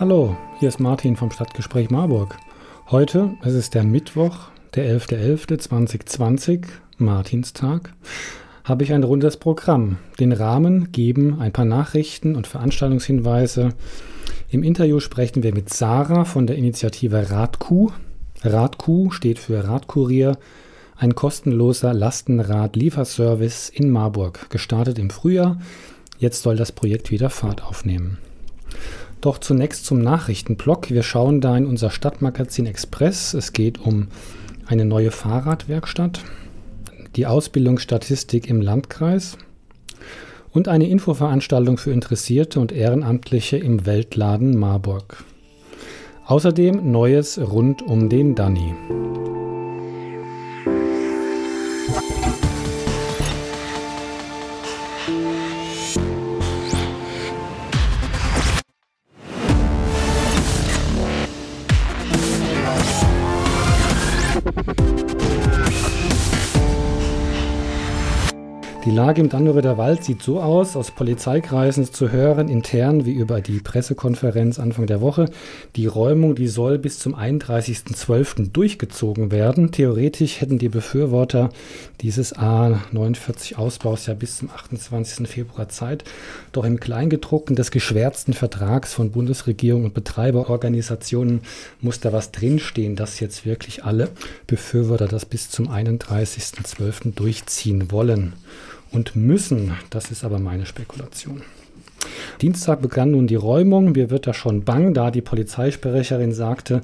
Hallo, hier ist Martin vom Stadtgespräch Marburg. Heute, es ist der Mittwoch, der 11.11.2020, Martinstag, habe ich ein rundes Programm. Den Rahmen geben ein paar Nachrichten und Veranstaltungshinweise. Im Interview sprechen wir mit Sarah von der Initiative Radkuh. Radkuh steht für Radkurier, ein kostenloser Lastenrad-Lieferservice in Marburg, gestartet im Frühjahr. Jetzt soll das Projekt wieder Fahrt aufnehmen. Doch zunächst zum Nachrichtenblock. Wir schauen da in unser Stadtmagazin Express. Es geht um eine neue Fahrradwerkstatt, die Ausbildungsstatistik im Landkreis und eine Infoveranstaltung für Interessierte und Ehrenamtliche im Weltladen Marburg. Außerdem Neues rund um den Danny. Die Lage im Dannröder Wald sieht so aus, aus Polizeikreisen zu hören, intern wie über die Pressekonferenz Anfang der Woche. Die Räumung, die soll bis zum 31.12. durchgezogen werden. Theoretisch hätten die Befürworter dieses A49-Ausbaus ja bis zum 28. Februar Zeit. Doch im Kleingedruckten des geschwärzten Vertrags von Bundesregierung und Betreiberorganisationen muss da was drinstehen, dass jetzt wirklich alle Befürworter das bis zum 31.12. durchziehen wollen und müssen. Das ist aber meine Spekulation. Dienstag begann nun die Räumung. Mir wird da schon bang, da die Polizeisprecherin sagte,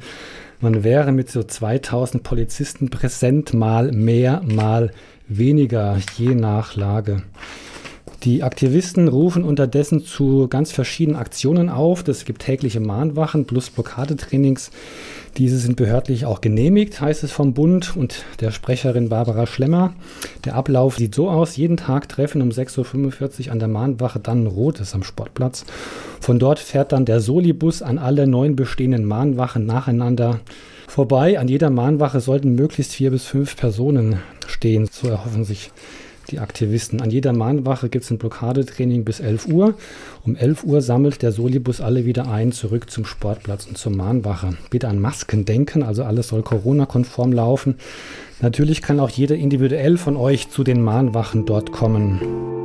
man wäre mit so 2000 Polizisten präsent, mal mehr, mal weniger, je nach Lage. Die Aktivisten rufen unterdessen zu ganz verschiedenen Aktionen auf. Es gibt tägliche Mahnwachen plus Blockadetrainings. Diese sind behördlich auch genehmigt, heißt es vom Bund und der Sprecherin Barbara Schlemmer. Der Ablauf sieht so aus: jeden Tag treffen um 6.45 Uhr an der Mahnwache dann Rot ist am Sportplatz. Von dort fährt dann der Solibus an alle neun bestehenden Mahnwachen nacheinander vorbei. An jeder Mahnwache sollten möglichst vier bis fünf Personen stehen, so erhoffen sich die Aktivisten. An jeder Mahnwache gibt es ein Blockadetraining bis 11 Uhr. Um 11 Uhr sammelt der Solibus alle wieder ein, zurück zum Sportplatz und zur Mahnwache. Bitte an Masken denken, also alles soll Corona-konform laufen. Natürlich kann auch jeder individuell von euch zu den Mahnwachen dort kommen.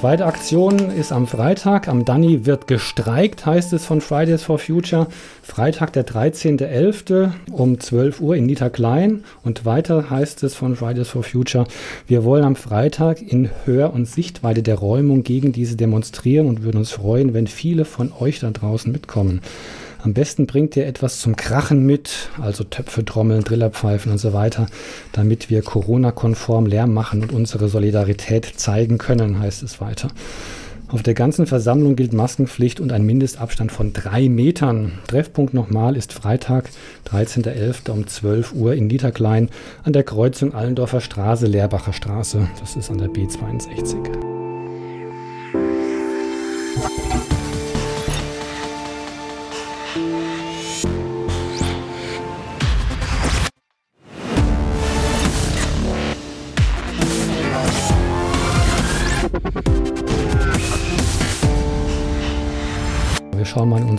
Zweite Aktion ist am Freitag. Am Danny wird gestreikt, heißt es von Fridays for Future. Freitag, der 13.11. um 12 Uhr in Niederklein. Und weiter heißt es von Fridays for Future, wir wollen am Freitag in Hör- und Sichtweite der Räumung gegen diese demonstrieren und würden uns freuen, wenn viele von euch da draußen mitkommen. Am besten bringt ihr etwas zum Krachen mit, also Töpfe, Trommeln, Drillerpfeifen und so weiter, damit wir Corona-konform Lärm machen und unsere Solidarität zeigen können, heißt es weiter. Auf der ganzen Versammlung gilt Maskenpflicht und ein Mindestabstand von drei Metern. Treffpunkt nochmal ist Freitag, 13.11. um 12 Uhr in Niederklein an der Kreuzung Allendorfer Straße, Leerbacher Straße. Das ist an der B62.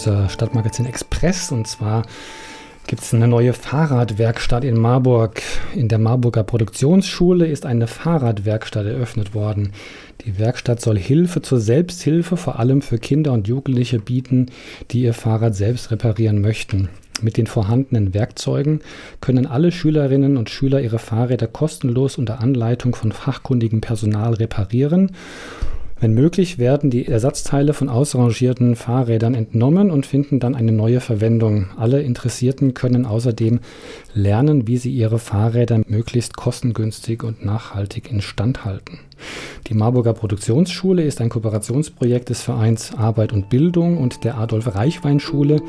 Unser Stadtmagazin Express und zwar gibt es eine neue Fahrradwerkstatt in Marburg. In der Marburger Produktionsschule ist eine Fahrradwerkstatt eröffnet worden. Die Werkstatt soll Hilfe zur Selbsthilfe vor allem für Kinder und Jugendliche bieten, die ihr Fahrrad selbst reparieren möchten. Mit den vorhandenen Werkzeugen können alle Schülerinnen und Schüler ihre Fahrräder kostenlos unter Anleitung von fachkundigem Personal reparieren Wenn möglich, werden die Ersatzteile von ausrangierten Fahrrädern entnommen und finden dann eine neue Verwendung. Alle Interessierten können außerdem lernen, wie sie ihre Fahrräder möglichst kostengünstig und nachhaltig instand halten. Die Marburger Produktionsschule ist ein Kooperationsprojekt des Vereins Arbeit und Bildung und der Adolf Reichwein Schule.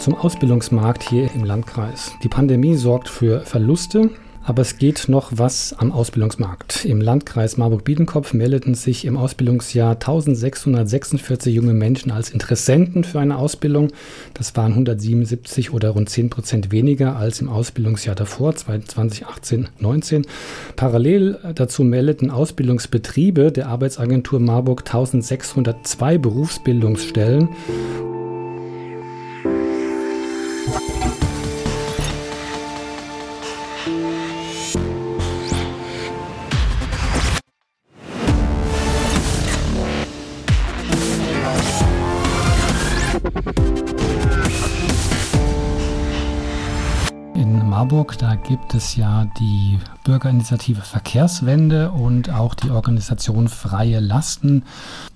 Zum Ausbildungsmarkt hier im Landkreis. Die Pandemie sorgt für Verluste, aber es geht noch was am Ausbildungsmarkt. Im Landkreis Marburg-Biedenkopf meldeten sich im Ausbildungsjahr 1646 junge Menschen als Interessenten für eine Ausbildung. Das waren 177 oder rund 10 Prozent weniger als im Ausbildungsjahr davor, 2018-19. Parallel dazu meldeten Ausbildungsbetriebe der Arbeitsagentur Marburg 1602 Berufsbildungsstellen. Marburg, da gibt es ja die Bürgerinitiative Verkehrswende und auch die Organisation Freie Lasten,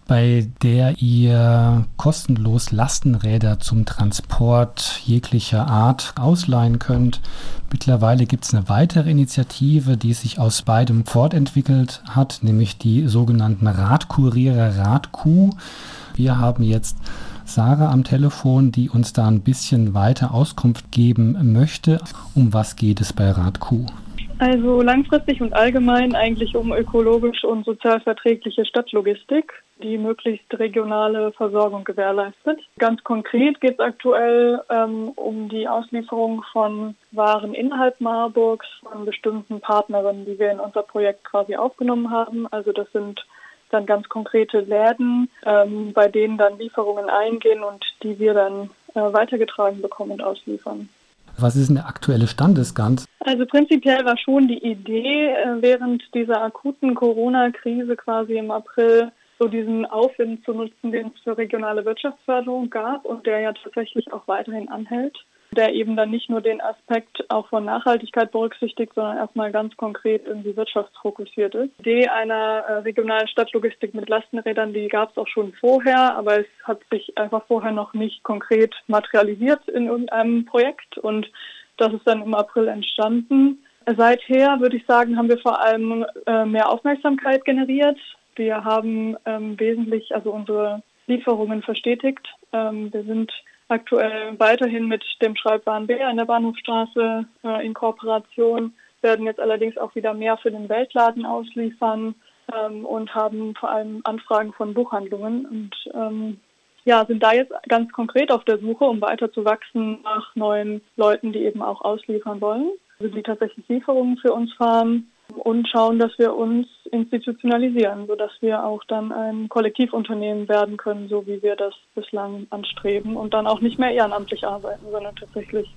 bei der ihr kostenlos Lastenräder zum Transport jeglicher Art ausleihen könnt. Mittlerweile gibt es eine weitere Initiative, die sich aus beidem fortentwickelt hat, nämlich die sogenannten Radkurierer Radkuh. Wir haben jetzt Sarah am Telefon, die uns da ein bisschen weiter Auskunft geben möchte. Um was geht es bei Radkuh? Also langfristig und allgemein eigentlich um ökologisch und sozial verträgliche Stadtlogistik, die möglichst regionale Versorgung gewährleistet. Ganz konkret geht es aktuell ähm, um die Auslieferung von Waren innerhalb Marburgs von bestimmten Partnerinnen, die wir in unser Projekt quasi aufgenommen haben. Also das sind dann ganz konkrete Läden, ähm, bei denen dann Lieferungen eingehen und die wir dann äh, weitergetragen bekommen und ausliefern. Was ist denn der aktuelle Stand des Ganzen? Also prinzipiell war schon die Idee, äh, während dieser akuten Corona-Krise quasi im April so diesen Aufwind zu nutzen, den es für regionale Wirtschaftsförderung gab und der ja tatsächlich auch weiterhin anhält der eben dann nicht nur den Aspekt auch von Nachhaltigkeit berücksichtigt, sondern erstmal ganz konkret irgendwie wirtschaftsfokussiert ist. Die Idee einer äh, regionalen Stadtlogistik mit Lastenrädern, die gab es auch schon vorher, aber es hat sich einfach vorher noch nicht konkret materialisiert in irgendeinem Projekt und das ist dann im April entstanden. Seither würde ich sagen, haben wir vor allem äh, mehr Aufmerksamkeit generiert. Wir haben ähm, wesentlich, also unsere Lieferungen verstetigt. Ähm, wir sind aktuell weiterhin mit dem Schreibbahn B an der Bahnhofstraße äh, in Kooperation, werden jetzt allerdings auch wieder mehr für den Weltladen ausliefern ähm, und haben vor allem Anfragen von Buchhandlungen. Und ähm, ja, sind da jetzt ganz konkret auf der Suche, um weiter zu wachsen nach neuen Leuten, die eben auch ausliefern wollen, also die tatsächlich Lieferungen für uns fahren und schauen, dass wir uns institutionalisieren, sodass wir auch dann ein Kollektivunternehmen werden können, so wie wir das bislang anstreben und dann auch nicht mehr ehrenamtlich arbeiten, sondern tatsächlich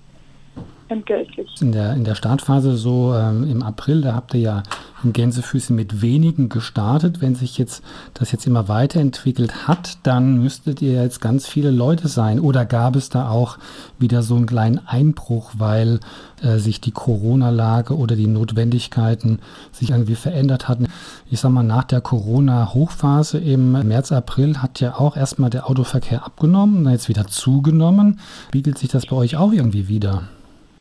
entgeltlich. In der, in der Startphase so ähm, im April, da habt ihr ja in Gänsefüße mit wenigen gestartet. Wenn sich jetzt das jetzt immer weiterentwickelt hat, dann müsstet ihr jetzt ganz viele Leute sein. Oder gab es da auch wieder so einen kleinen Einbruch, weil äh, sich die Corona-Lage oder die Notwendigkeiten sich irgendwie verändert hatten? Ich sag mal, nach der Corona-Hochphase im März, April hat ja auch erstmal der Autoverkehr abgenommen, dann jetzt wieder zugenommen. Spiegelt sich das bei euch auch irgendwie wieder?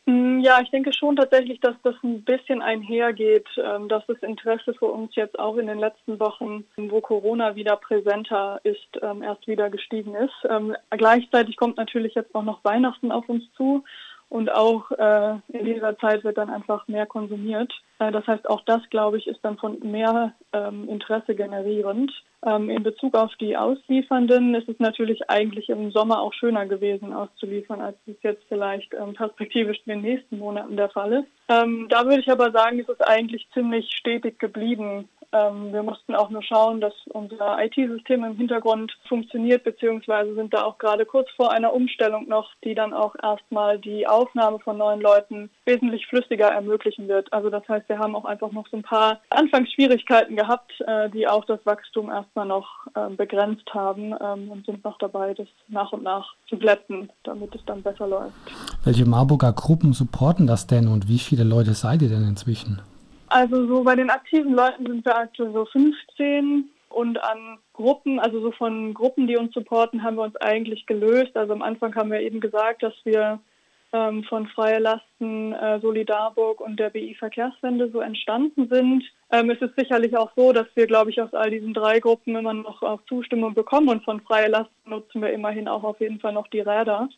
Mm, ja, ich denke schon tatsächlich, dass das ein bisschen einhergeht, ähm, dass das Interesse für uns jetzt auch in den letzten Wochen, wo Corona wieder präsenter ist, ähm, erst wieder gestiegen ist. Ähm, gleichzeitig kommt natürlich jetzt auch noch Weihnachten auf uns zu. Und auch äh, in dieser Zeit wird dann einfach mehr konsumiert. Äh, das heißt, auch das, glaube ich, ist dann von mehr ähm, Interesse generierend. Ähm, in Bezug auf die Ausliefernden ist es natürlich eigentlich im Sommer auch schöner gewesen auszuliefern, als es jetzt vielleicht ähm, perspektivisch in den nächsten Monaten der Fall ist. Ähm, da würde ich aber sagen, ist es eigentlich ziemlich stetig geblieben. Ähm, wir mussten auch nur schauen, dass unser IT-System im Hintergrund funktioniert, beziehungsweise sind da auch gerade kurz vor einer Umstellung noch, die dann auch erstmal die Aufnahme von neuen Leuten wesentlich flüssiger ermöglichen wird. Also das heißt, wir haben auch einfach noch so ein paar Anfangsschwierigkeiten gehabt, äh, die auch das Wachstum erstmal noch äh, begrenzt haben ähm, und sind noch dabei, das nach und nach zu glätten, damit es dann besser läuft. Welche Marburger Gruppen supporten das denn und wie viele Leute seid ihr denn inzwischen? Also so bei den aktiven Leuten sind wir aktuell so 15 und an Gruppen, also so von Gruppen, die uns supporten, haben wir uns eigentlich gelöst. Also am Anfang haben wir eben gesagt, dass wir ähm, von Freie Lasten, äh, Solidarburg und der BI Verkehrswende so entstanden sind. Ähm, es ist sicherlich auch so, dass wir, glaube ich, aus all diesen drei Gruppen immer noch auch Zustimmung bekommen und von Freie Lasten nutzen wir immerhin auch auf jeden Fall noch die Räder,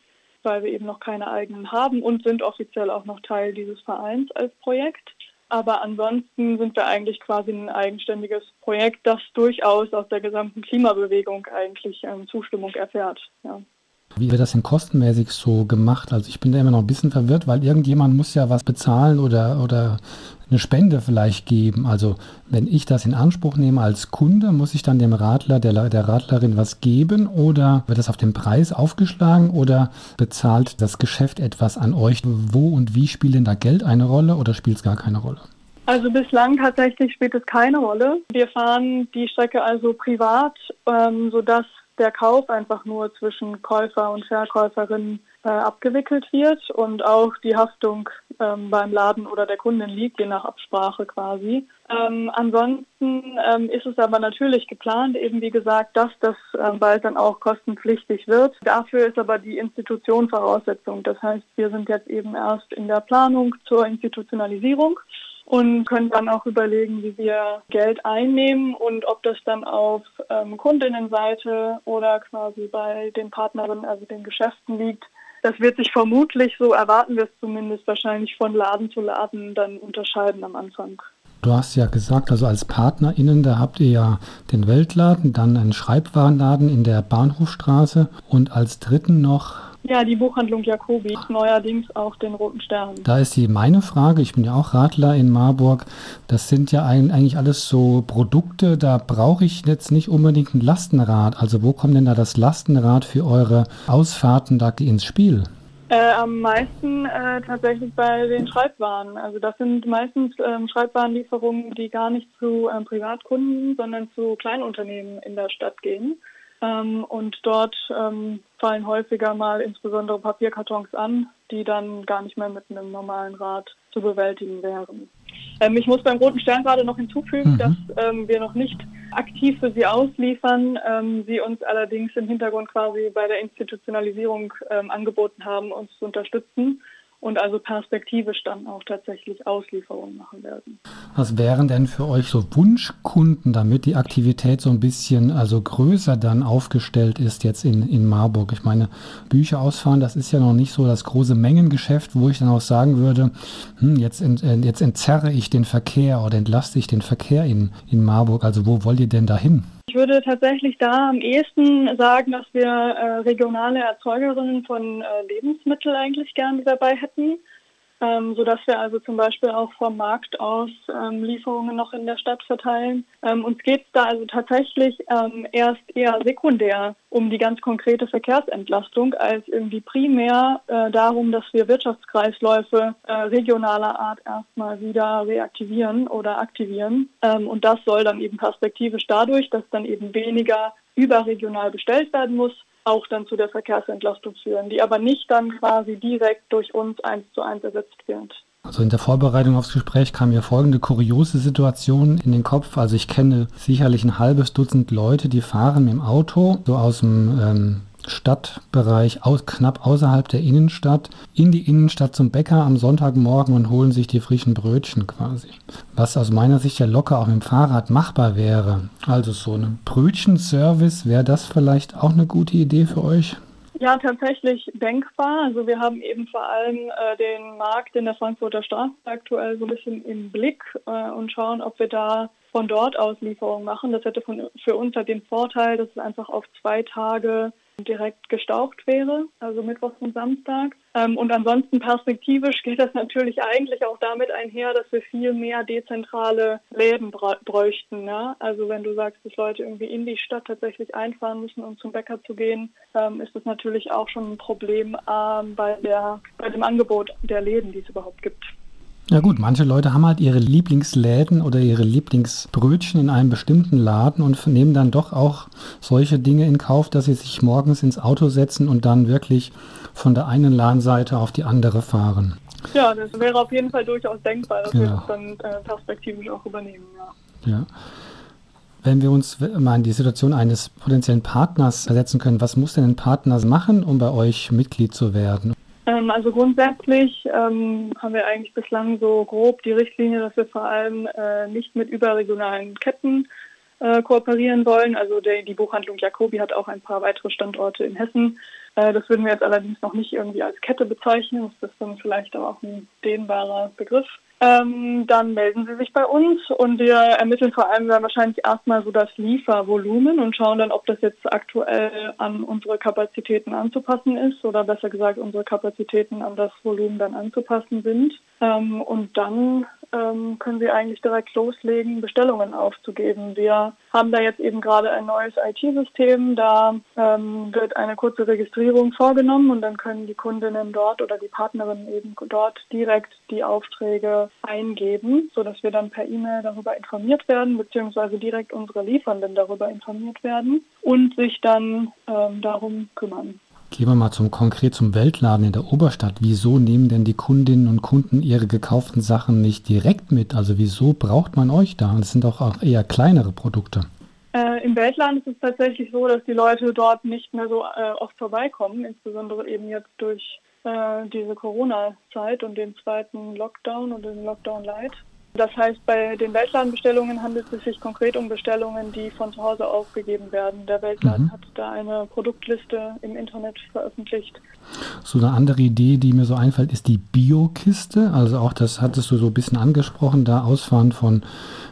weil wir eben noch keine eigenen haben und sind offiziell auch noch Teil dieses Vereins als Projekt. Aber ansonsten sind wir eigentlich quasi ein eigenständiges Projekt, das durchaus aus der gesamten Klimabewegung eigentlich ähm, Zustimmung erfährt. Ja. Wie wird das denn kostenmäßig so gemacht? Also ich bin da immer noch ein bisschen verwirrt, weil irgendjemand muss ja was bezahlen oder, oder eine Spende vielleicht geben. Also wenn ich das in Anspruch nehme als Kunde, muss ich dann dem Radler, der, der Radlerin was geben oder wird das auf den Preis aufgeschlagen oder bezahlt das Geschäft etwas an euch? Wo und wie spielt denn da Geld eine Rolle oder spielt es gar keine Rolle? Also bislang tatsächlich spielt es keine Rolle. Wir fahren die Strecke also privat, ähm, sodass der Kauf einfach nur zwischen Käufer und Verkäuferin äh, abgewickelt wird und auch die Haftung ähm, beim Laden oder der Kundin liegt, je nach Absprache quasi. Ähm, ansonsten ähm, ist es aber natürlich geplant, eben wie gesagt, dass das ähm, bald dann auch kostenpflichtig wird. Dafür ist aber die Institution Voraussetzung. Das heißt, wir sind jetzt eben erst in der Planung zur Institutionalisierung und können dann auch überlegen, wie wir Geld einnehmen und ob das dann auf ähm, Kundinnenseite oder quasi bei den Partnerinnen, also den Geschäften liegt. Das wird sich vermutlich, so erwarten wir es zumindest, wahrscheinlich von Laden zu Laden dann unterscheiden am Anfang. Du hast ja gesagt, also als PartnerInnen, da habt ihr ja den Weltladen, dann einen Schreibwarenladen in der Bahnhofstraße und als dritten noch ja, die Buchhandlung Jacobi, neuerdings auch den Roten Stern. Da ist die meine Frage, ich bin ja auch Radler in Marburg, das sind ja eigentlich alles so Produkte, da brauche ich jetzt nicht unbedingt ein Lastenrad. Also wo kommt denn da das Lastenrad für eure Ausfahrten da ins Spiel? Äh, am meisten äh, tatsächlich bei den Schreibwaren. Also das sind meistens ähm, Schreibwarenlieferungen, die gar nicht zu ähm, Privatkunden, sondern zu Kleinunternehmen in der Stadt gehen. Ähm, und dort ähm, fallen häufiger mal insbesondere Papierkartons an, die dann gar nicht mehr mit einem normalen Rad zu bewältigen wären. Ähm, ich muss beim Roten Stern gerade noch hinzufügen, mhm. dass ähm, wir noch nicht aktiv für sie ausliefern, ähm, sie uns allerdings im Hintergrund quasi bei der Institutionalisierung ähm, angeboten haben, uns zu unterstützen und also perspektivisch dann auch tatsächlich Auslieferungen machen werden. Was wären denn für euch so Wunschkunden, damit die Aktivität so ein bisschen also größer dann aufgestellt ist jetzt in, in Marburg? Ich meine, Bücher ausfahren, das ist ja noch nicht so das große Mengengeschäft, wo ich dann auch sagen würde, hm, jetzt, ent, äh, jetzt entzerre ich den Verkehr oder entlaste ich den Verkehr in, in Marburg. Also wo wollt ihr denn da hin? Ich würde tatsächlich da am ehesten sagen, dass wir äh, regionale Erzeugerinnen von äh, Lebensmitteln eigentlich gerne dabei hätten ähm, sodass wir also zum Beispiel auch vom Markt aus ähm, Lieferungen noch in der Stadt verteilen. Ähm, uns geht es da also tatsächlich ähm, erst eher sekundär um die ganz konkrete Verkehrsentlastung als irgendwie primär äh, darum, dass wir Wirtschaftskreisläufe äh, regionaler Art erstmal wieder reaktivieren oder aktivieren. Ähm, und das soll dann eben perspektivisch dadurch, dass dann eben weniger überregional bestellt werden muss, auch dann zu der Verkehrsentlastung führen, die aber nicht dann quasi direkt durch uns eins zu eins ersetzt wird. Also in der Vorbereitung aufs Gespräch kam mir folgende kuriose Situation in den Kopf. Also ich kenne sicherlich ein halbes Dutzend Leute, die fahren mit dem Auto so aus dem ähm, Stadtbereich aus, knapp außerhalb der Innenstadt in die Innenstadt zum Bäcker am Sonntagmorgen und holen sich die frischen Brötchen quasi. Was aus meiner Sicht ja locker auch dem Fahrrad machbar wäre. Also so ein Brötchenservice, wäre das vielleicht auch eine gute Idee für euch? Ja, tatsächlich denkbar. Also wir haben eben vor allem äh, den Markt in der Frankfurter Straße aktuell so ein bisschen im Blick äh, und schauen, ob wir da von dort aus Lieferungen machen. Das hätte von, für uns halt den Vorteil, dass es einfach auf zwei Tage direkt gestaucht wäre, also Mittwoch und Samstag. Ähm, und ansonsten perspektivisch geht das natürlich eigentlich auch damit einher, dass wir viel mehr dezentrale Läden bräuchten. Ne? Also wenn du sagst, dass Leute irgendwie in die Stadt tatsächlich einfahren müssen, um zum Bäcker zu gehen, ähm, ist das natürlich auch schon ein Problem ähm, bei, der, bei dem Angebot der Läden, die es überhaupt gibt. Ja gut, manche Leute haben halt ihre Lieblingsläden oder ihre Lieblingsbrötchen in einem bestimmten Laden und nehmen dann doch auch solche Dinge in Kauf, dass sie sich morgens ins Auto setzen und dann wirklich von der einen Ladenseite auf die andere fahren. Ja, das wäre auf jeden Fall durchaus denkbar, dass ja. wir das dann äh, perspektivisch auch übernehmen. Ja. ja. Wenn wir uns mal in die Situation eines potenziellen Partners versetzen können, was muss denn ein Partner machen, um bei euch Mitglied zu werden? Ähm, also grundsätzlich ähm, haben wir eigentlich bislang so grob die Richtlinie, dass wir vor allem äh, nicht mit überregionalen Ketten äh, kooperieren wollen. Also der, die Buchhandlung Jacobi hat auch ein paar weitere Standorte in Hessen. Äh, das würden wir jetzt allerdings noch nicht irgendwie als Kette bezeichnen. Das ist dann vielleicht aber auch ein dehnbarer Begriff ähm, dann melden Sie sich bei uns und wir ermitteln vor allem dann wahrscheinlich erstmal so das Liefervolumen und schauen dann, ob das jetzt aktuell an unsere Kapazitäten anzupassen ist oder besser gesagt unsere Kapazitäten an das Volumen dann anzupassen sind. Ähm, und dann ähm, können Sie eigentlich direkt loslegen, Bestellungen aufzugeben. Wir haben da jetzt eben gerade ein neues IT-System. Da ähm, wird eine kurze Registrierung vorgenommen und dann können die Kundinnen dort oder die Partnerinnen eben dort direkt die Aufträge eingeben, sodass wir dann per E-Mail darüber informiert werden, beziehungsweise direkt unsere Liefernden darüber informiert werden und sich dann ähm, darum kümmern. Gehen wir mal zum konkret zum Weltladen in der Oberstadt. Wieso nehmen denn die Kundinnen und Kunden ihre gekauften Sachen nicht direkt mit? Also wieso braucht man euch da? Das sind doch auch eher kleinere Produkte. Äh, Im Weltladen ist es tatsächlich so, dass die Leute dort nicht mehr so äh, oft vorbeikommen, insbesondere eben jetzt durch äh, diese Corona-Zeit und den zweiten Lockdown und den Lockdown Light. Das heißt, bei den Weltladenbestellungen handelt es sich konkret um Bestellungen, die von zu Hause aufgegeben werden. Der Weltladen mhm. hat da eine Produktliste im Internet veröffentlicht. So eine andere Idee, die mir so einfällt, ist die Biokiste. Also auch das hattest du so ein bisschen angesprochen, da Ausfahren von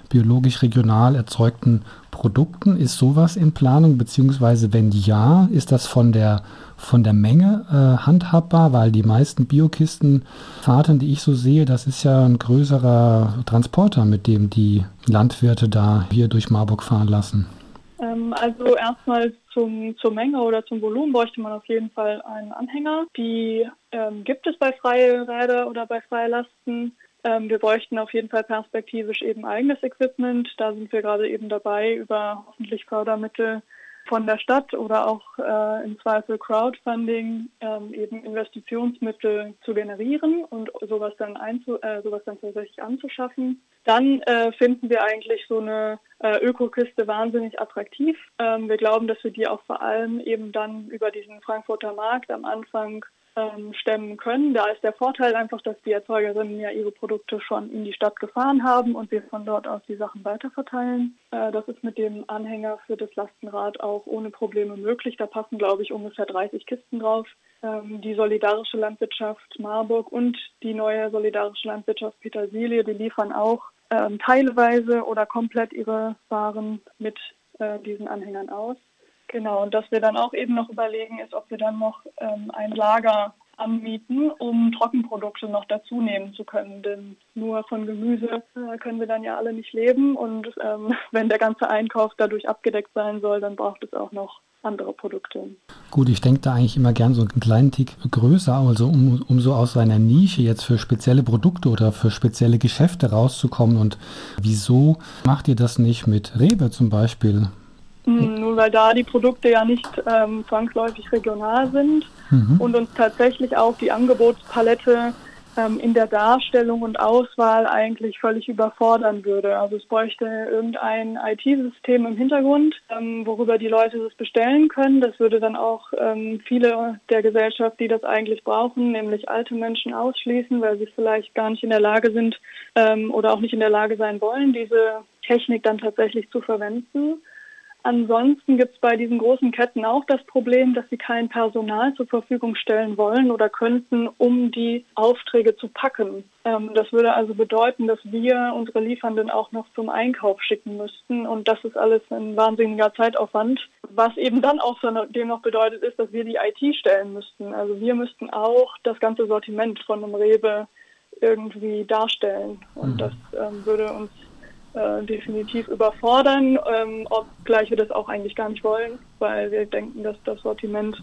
biologisch regional erzeugten Produkten. Ist sowas in Planung, beziehungsweise wenn ja, ist das von der von der Menge äh, handhabbar, weil die meisten Biokistenfahrten, die ich so sehe, das ist ja ein größerer Transporter, mit dem die Landwirte da hier durch Marburg fahren lassen. Ähm, also erstmal zum, zur Menge oder zum Volumen bräuchte man auf jeden Fall einen Anhänger. Die ähm, gibt es bei freie Räder oder bei freie Lasten. Ähm, wir bräuchten auf jeden Fall perspektivisch eben eigenes Equipment. Da sind wir gerade eben dabei, über hoffentlich Fördermittel von der Stadt oder auch äh, im Zweifel Crowdfunding ähm, eben Investitionsmittel zu generieren und sowas dann, einzu, äh, sowas dann tatsächlich anzuschaffen. Dann äh, finden wir eigentlich so eine äh, Ökokiste wahnsinnig attraktiv. Ähm, wir glauben, dass wir die auch vor allem eben dann über diesen Frankfurter Markt am Anfang ähm, stemmen können. Da ist der Vorteil einfach, dass die Erzeugerinnen ja ihre Produkte schon in die Stadt gefahren haben und wir von dort aus die Sachen weiterverteilen. Äh, das ist mit dem Anhänger für das Lastenrad auch ohne Probleme möglich. Da passen, glaube ich, ungefähr 30 Kisten drauf. Ähm, die solidarische Landwirtschaft Marburg und die neue solidarische Landwirtschaft Petersilie, die liefern auch ähm, teilweise oder komplett ihre Waren mit äh, diesen Anhängern aus. Genau, und dass wir dann auch eben noch überlegen, ist, ob wir dann noch ähm, ein Lager anmieten, um Trockenprodukte noch dazu nehmen zu können. Denn nur von Gemüse äh, können wir dann ja alle nicht leben. Und ähm, wenn der ganze Einkauf dadurch abgedeckt sein soll, dann braucht es auch noch andere Produkte. Gut, ich denke da eigentlich immer gern so einen kleinen Tick größer, also um, um so aus seiner Nische jetzt für spezielle Produkte oder für spezielle Geschäfte rauszukommen. Und wieso macht ihr das nicht mit Rewe zum Beispiel? Nun, weil da die Produkte ja nicht ähm, zwangsläufig regional sind mhm. und uns tatsächlich auch die Angebotspalette ähm, in der Darstellung und Auswahl eigentlich völlig überfordern würde. Also es bräuchte irgendein IT-System im Hintergrund, ähm, worüber die Leute das bestellen können. Das würde dann auch ähm, viele der Gesellschaft, die das eigentlich brauchen, nämlich alte Menschen ausschließen, weil sie vielleicht gar nicht in der Lage sind ähm, oder auch nicht in der Lage sein wollen, diese Technik dann tatsächlich zu verwenden. Ansonsten gibt es bei diesen großen Ketten auch das Problem, dass sie kein Personal zur Verfügung stellen wollen oder könnten, um die Aufträge zu packen. Ähm, das würde also bedeuten, dass wir unsere Liefernden auch noch zum Einkauf schicken müssten. Und das ist alles ein wahnsinniger Zeitaufwand. Was eben dann auch dem noch bedeutet, ist, dass wir die IT stellen müssten. Also wir müssten auch das ganze Sortiment von einem Rewe irgendwie darstellen. Und mhm. das ähm, würde uns äh, definitiv überfordern, ähm, obgleich wir das auch eigentlich gar nicht wollen, weil wir denken, dass das Sortiment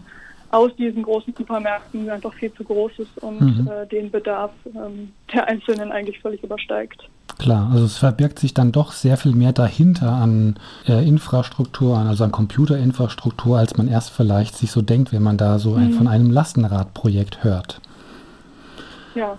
aus diesen großen Supermärkten einfach viel zu groß ist und mhm. äh, den Bedarf ähm, der Einzelnen eigentlich völlig übersteigt. Klar, also es verbirgt sich dann doch sehr viel mehr dahinter an äh, Infrastruktur, also an Computerinfrastruktur, als man erst vielleicht sich so denkt, wenn man da so mhm. ein, von einem Lastenradprojekt hört. Ja,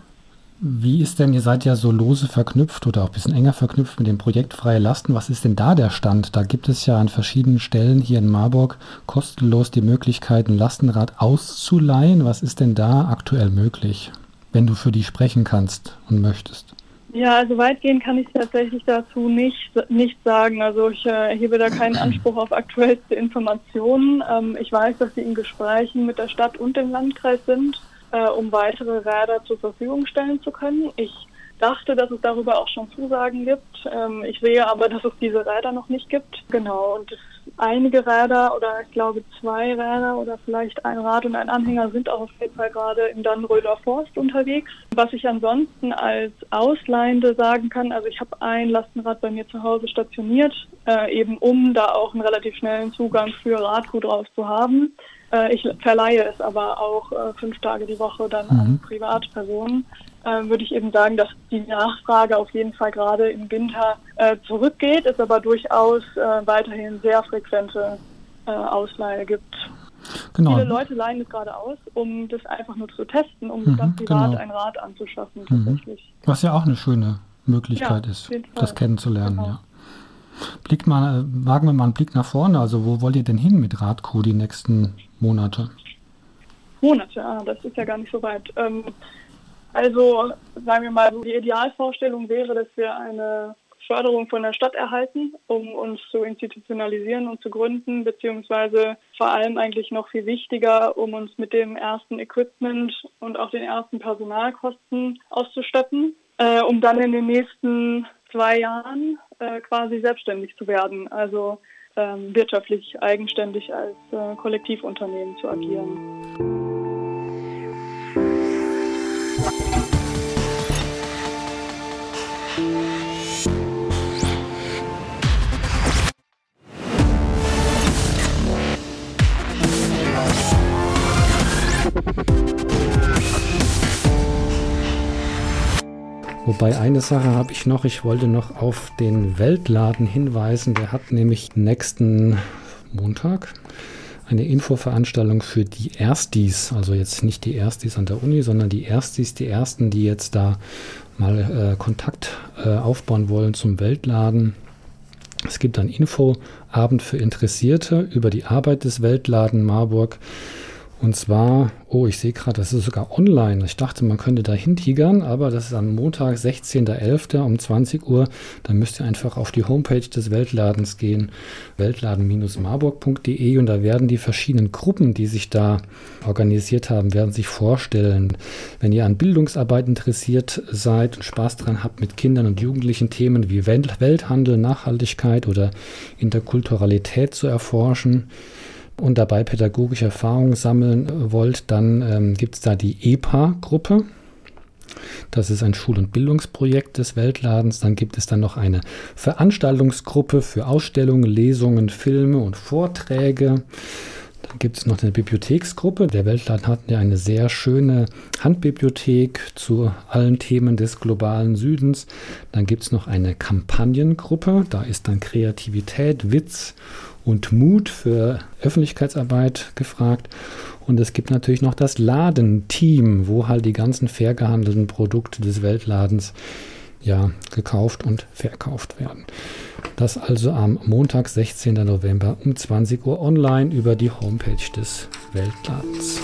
wie ist denn, ihr seid ja so lose verknüpft oder auch ein bisschen enger verknüpft mit dem Projekt Freie Lasten. Was ist denn da der Stand? Da gibt es ja an verschiedenen Stellen hier in Marburg kostenlos die Möglichkeit, ein Lastenrad auszuleihen. Was ist denn da aktuell möglich, wenn du für die sprechen kannst und möchtest? Ja, also weitgehend kann ich tatsächlich dazu nicht, nicht sagen. Also ich äh, erhebe da keinen Anspruch auf aktuellste Informationen. Ähm, ich weiß, dass sie in Gesprächen mit der Stadt und dem Landkreis sind äh, um weitere Räder zur Verfügung stellen zu können. Ich dachte, dass es darüber auch schon Zusagen gibt. Ähm, ich sehe aber, dass es diese Räder noch nicht gibt. Genau. Und einige Räder oder ich glaube zwei Räder oder vielleicht ein Rad und ein Anhänger sind auch auf jeden Fall gerade im Dannenröder Forst unterwegs. Was ich ansonsten als Ausleihende sagen kann, also ich habe ein Lastenrad bei mir zu Hause stationiert, äh, eben um da auch einen relativ schnellen Zugang für Radgut draus zu haben. Äh, ich verleihe es aber auch äh, fünf Tage die Woche dann mhm. an Privatpersonen. Äh, würde ich eben sagen, dass die Nachfrage auf jeden Fall gerade im Winter äh, zurückgeht, es aber durchaus äh, weiterhin sehr frequente äh, Ausleihe gibt. Genau. Viele Leute leihen es gerade aus, um das einfach nur zu testen, um mhm, dann privat genau. ein Rad anzuschaffen mhm. tatsächlich. Was ja auch eine schöne Möglichkeit ja, ist, das kennenzulernen, genau. ja. Blickt mal, wagen wir mal einen Blick nach vorne. Also wo wollt ihr denn hin mit Radco die nächsten Monate? Monate, ah, das ist ja gar nicht so weit. Ähm, also sagen wir mal, die Idealvorstellung wäre, dass wir eine Förderung von der Stadt erhalten, um uns zu institutionalisieren und zu gründen, beziehungsweise vor allem eigentlich noch viel wichtiger, um uns mit dem ersten Equipment und auch den ersten Personalkosten auszustatten, äh, um dann in den nächsten zwei Jahren äh, quasi selbstständig zu werden, also ähm, wirtschaftlich eigenständig als äh, Kollektivunternehmen zu agieren. Wobei eine Sache habe ich noch, ich wollte noch auf den Weltladen hinweisen, der hat nämlich nächsten Montag eine Infoveranstaltung für die Erstis, also jetzt nicht die Erstis an der Uni, sondern die Erstis, die Ersten, die jetzt da mal äh, Kontakt äh, aufbauen wollen zum Weltladen. Es gibt einen Infoabend für Interessierte über die Arbeit des Weltladen Marburg. Und zwar, oh, ich sehe gerade, das ist sogar online. Ich dachte, man könnte da hintigern, aber das ist am Montag, 16.11. um 20 Uhr. Da müsst ihr einfach auf die Homepage des Weltladens gehen, weltladen-marburg.de und da werden die verschiedenen Gruppen, die sich da organisiert haben, werden sich vorstellen. Wenn ihr an Bildungsarbeit interessiert seid und Spaß dran habt mit Kindern und Jugendlichen Themen wie Welthandel, Nachhaltigkeit oder Interkulturalität zu erforschen, und dabei pädagogische Erfahrungen sammeln wollt, dann ähm, gibt es da die EPA-Gruppe. Das ist ein Schul- und Bildungsprojekt des Weltladens. Dann gibt es dann noch eine Veranstaltungsgruppe für Ausstellungen, Lesungen, Filme und Vorträge. Dann gibt es noch eine Bibliotheksgruppe. Der Weltladen hat ja eine sehr schöne Handbibliothek zu allen Themen des globalen Südens. Dann gibt es noch eine Kampagnengruppe. Da ist dann Kreativität, Witz und Mut für Öffentlichkeitsarbeit gefragt. Und es gibt natürlich noch das Ladenteam, wo halt die ganzen fair gehandelten Produkte des Weltladens ja gekauft und verkauft werden. Das also am Montag, 16. November um 20 Uhr online über die Homepage des Weltladens.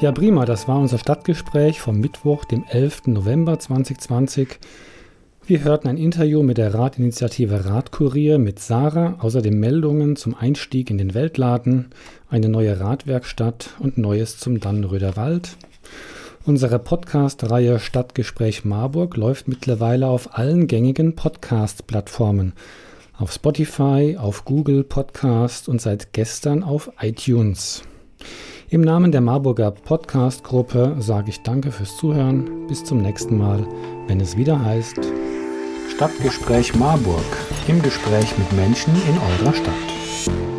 Ja, prima, das war unser Stadtgespräch vom Mittwoch, dem 11. November 2020. Wir hörten ein Interview mit der Radinitiative Radkurier mit Sarah, außerdem Meldungen zum Einstieg in den Weltladen, eine neue Radwerkstatt und Neues zum Dannenröder Wald. Unsere Podcast-Reihe Stadtgespräch Marburg läuft mittlerweile auf allen gängigen Podcast-Plattformen. Auf Spotify, auf Google Podcast und seit gestern auf iTunes. Im Namen der Marburger Podcast-Gruppe sage ich Danke fürs Zuhören. Bis zum nächsten Mal, wenn es wieder heißt Stadtgespräch Marburg. Im Gespräch mit Menschen in eurer Stadt.